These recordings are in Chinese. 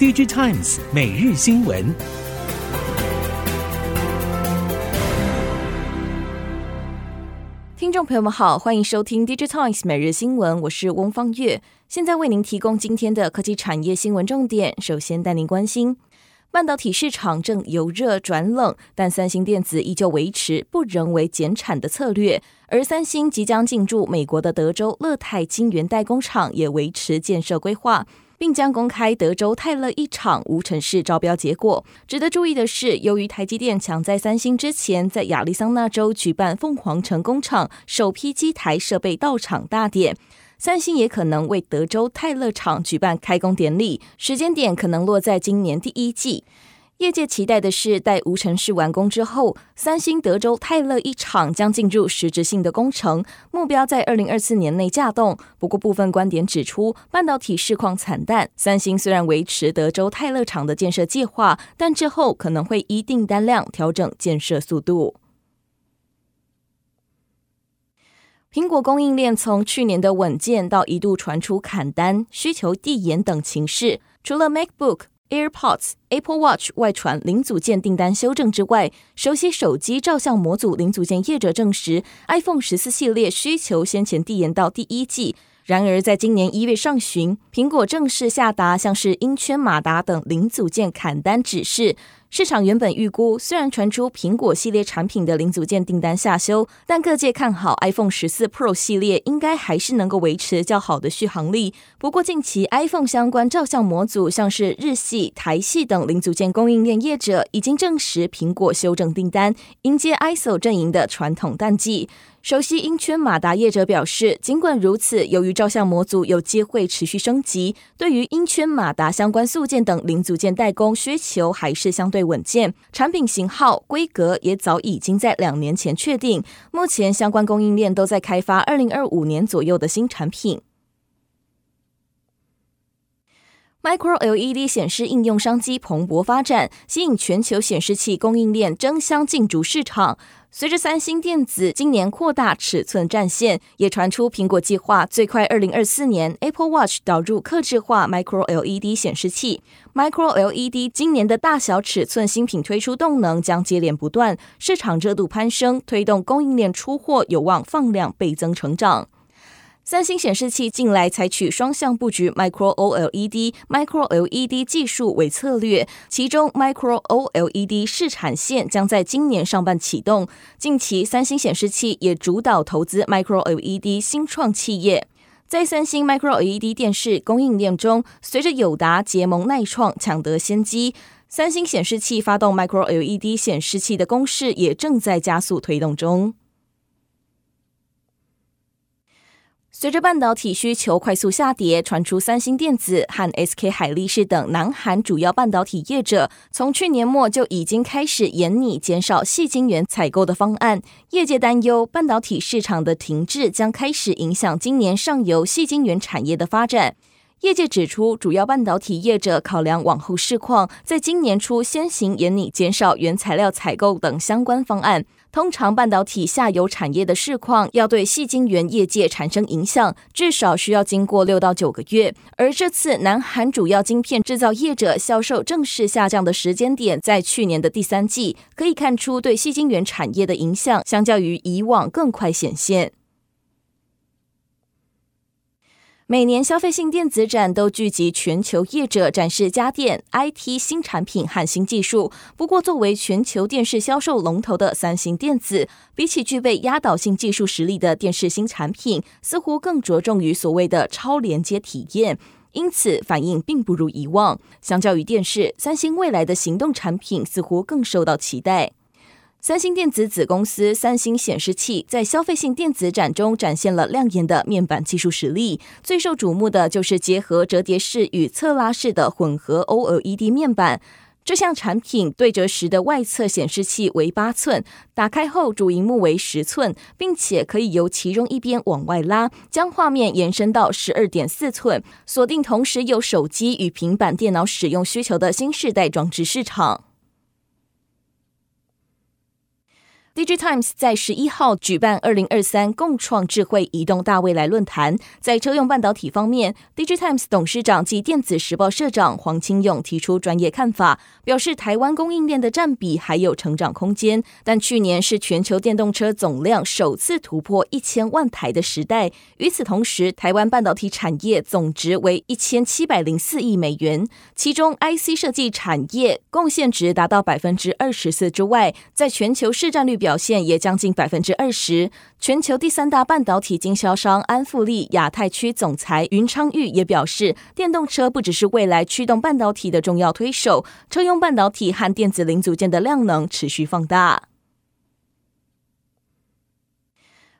DigiTimes 每日新闻。听众朋友们好，欢迎收听 DigiTimes 每日新闻，我是翁方月，现在为您提供今天的科技产业新闻重点。首先带您关心。半导体市场正由热转冷，但三星电子依旧维持不人为减产的策略，而三星即将进驻美国的德州乐泰晶圆代工厂也维持建设规划，并将公开德州泰勒一场无城市招标结果。值得注意的是，由于台积电抢在三星之前在亚利桑那州举办凤凰城工厂首批机台设备到场大典。三星也可能为德州泰勒厂举办开工典礼，时间点可能落在今年第一季。业界期待的是，待无尘室完工之后，三星德州泰勒一厂将进入实质性的工程，目标在二零二四年内稼动。不过，部分观点指出，半导体市况惨淡，三星虽然维持德州泰勒厂的建设计划，但之后可能会依订单量调整建设速度。苹果供应链从去年的稳健到一度传出砍单、需求递延等情势。除了 MacBook、AirPods、Apple Watch 外传零组件订单修正之外，熟悉手机照相模组零组件业者证实，iPhone 十四系列需求先前递延到第一季。然而，在今年一月上旬，苹果正式下达像是音圈、马达等零组件砍单指示。市场原本预估，虽然传出苹果系列产品的零组件订单下修，但各界看好 iPhone 十四 Pro 系列应该还是能够维持较好的续航力。不过，近期 iPhone 相关照相模组，像是日系、台系等零组件供应链业者，已经证实苹果修正订单，迎接 ISO 阵营的传统淡季。熟悉音圈马达业者表示，尽管如此，由于照相模组有机会持续升级，对于音圈马达相关素件等零组件代工需求还是相对稳健。产品型号、规格也早已经在两年前确定，目前相关供应链都在开发二零二五年左右的新产品。Micro LED 显示应用商机蓬勃发展，吸引全球显示器供应链争相进驻市场。随着三星电子今年扩大尺寸战线，也传出苹果计划最快二零二四年 Apple Watch 导入客制化 Micro LED 显示器。Micro LED 今年的大小尺寸新品推出动能将接连不断，市场热度攀升，推动供应链出货有望放量倍增成长。三星显示器近来采取双向布局 Micro OLED、Micro LED 技术为策略，其中 Micro OLED 试产线将在今年上半启动。近期，三星显示器也主导投资 Micro LED 新创企业。在三星 Micro LED 电视供应链中，随着友达、结盟、耐创抢得先机，三星显示器发动 Micro LED 显示器的攻势也正在加速推动中。随着半导体需求快速下跌，传出三星电子和 SK 海力士等南韩主要半导体业者，从去年末就已经开始研拟减少细晶圆采购的方案。业界担忧半导体市场的停滞将开始影响今年上游细晶圆产业的发展。业界指出，主要半导体业者考量往后市况，在今年初先行研拟减少原材料采购等相关方案。通常半导体下游产业的市况要对细晶圆业界产生影响，至少需要经过六到九个月。而这次南韩主要晶片制造业者销售正式下降的时间点在去年的第三季，可以看出对细晶圆产业的影响相较于以往更快显现。每年消费性电子展都聚集全球业者展示家电、IT 新产品和新技术。不过，作为全球电视销售龙头的三星电子，比起具备压倒性技术实力的电视新产品，似乎更着重于所谓的超连接体验，因此反应并不如以往。相较于电视，三星未来的行动产品似乎更受到期待。三星电子子公司三星显示器在消费性电子展中展现了亮眼的面板技术实力，最受瞩目的就是结合折叠式与侧拉式的混合 OLED 面板。这项产品对折时的外侧显示器为八寸，打开后主荧幕为十寸，并且可以由其中一边往外拉，将画面延伸到十二点四寸，锁定同时有手机与平板电脑使用需求的新世代装置市场。DigiTimes 在十一号举办二零二三共创智慧移动大未来论坛。在车用半导体方面，DigiTimes 董事长及电子时报社长黄清勇提出专业看法，表示台湾供应链的占比还有成长空间。但去年是全球电动车总量首次突破一千万台的时代。与此同时，台湾半导体产业总值为一千七百零四亿美元，其中 IC 设计产业贡献值达到百分之二十四之外，在全球市占率。表现也将近百分之二十。全球第三大半导体经销商安富利亚太区总裁云昌玉也表示，电动车不只是未来驱动半导体的重要推手，车用半导体和电子零组件的量能持续放大。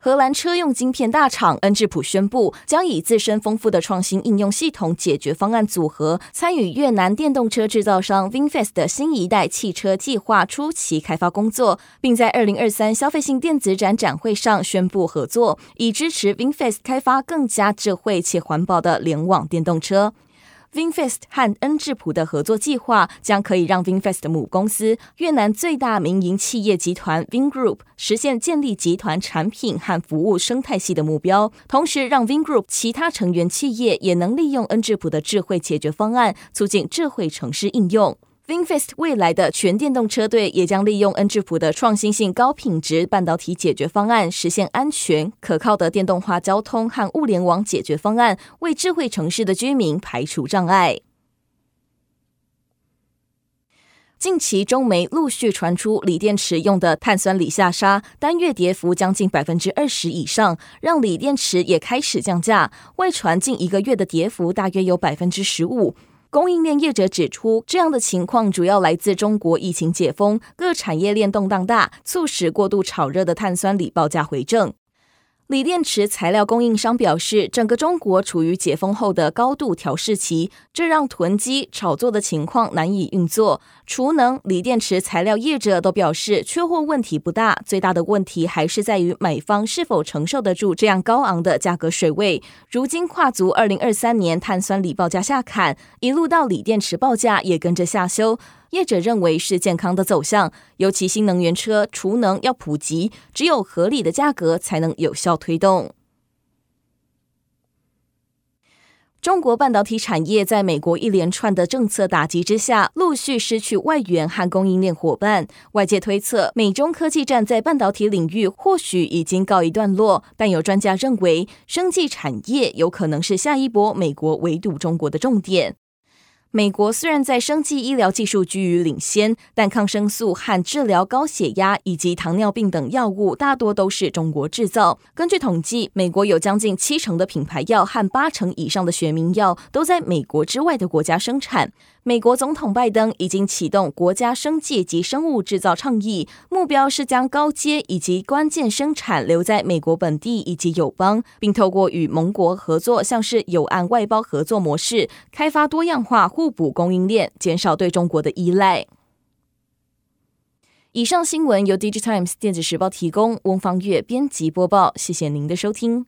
荷兰车用晶片大厂恩智浦宣布，将以自身丰富的创新应用系统解决方案组合，参与越南电动车制造商 VinFast 的新一代汽车计划初期开发工作，并在二零二三消费性电子展展会上宣布合作，以支持 VinFast 开发更加智慧且环保的联网电动车。VinFast 和恩智浦的合作计划将可以让 VinFast 母公司越南最大民营企业集团 Vingroup 实现建立集团产品和服务生态系的目标，同时让 Vingroup 其他成员企业也能利用恩智浦的智慧解决方案，促进智慧城市应用。VinFast 未来的全电动车队也将利用恩智浦的创新性高品质半导体解决方案，实现安全可靠的电动化交通和物联网解决方案，为智慧城市的居民排除障碍。近期中媒陆续传出锂电池用的碳酸锂下沙单月跌幅将近百分之二十以上，让锂电池也开始降价。外传近一个月的跌幅大约有百分之十五。供应链业者指出，这样的情况主要来自中国疫情解封，各产业链动荡大，促使过度炒热的碳酸锂报价回正。锂电池材料供应商表示，整个中国处于解封后的高度调试期，这让囤积炒作的情况难以运作。储能、锂电池材料业者都表示，缺货问题不大，最大的问题还是在于买方是否承受得住这样高昂的价格水位。如今跨足二零二三年，碳酸锂报价下砍，一路到锂电池报价也跟着下修。业者认为是健康的走向，尤其新能源车储能要普及，只有合理的价格才能有效推动。中国半导体产业在美国一连串的政策打击之下，陆续失去外援和供应链伙伴。外界推测，美中科技战在半导体领域或许已经告一段落，但有专家认为，生技产业有可能是下一波美国围堵中国的重点。美国虽然在生计医疗技术居于领先，但抗生素和治疗高血压以及糖尿病等药物大多都是中国制造。根据统计，美国有将近七成的品牌药和八成以上的学名药都在美国之外的国家生产。美国总统拜登已经启动国家生计及生物制造倡议，目标是将高阶以及关键生产留在美国本地以及友邦，并透过与盟国合作，像是友岸外包合作模式，开发多样化互补供应链，减少对中国的依赖。以上新闻由 DigiTimes 电子时报提供，翁方月编辑播报，谢谢您的收听。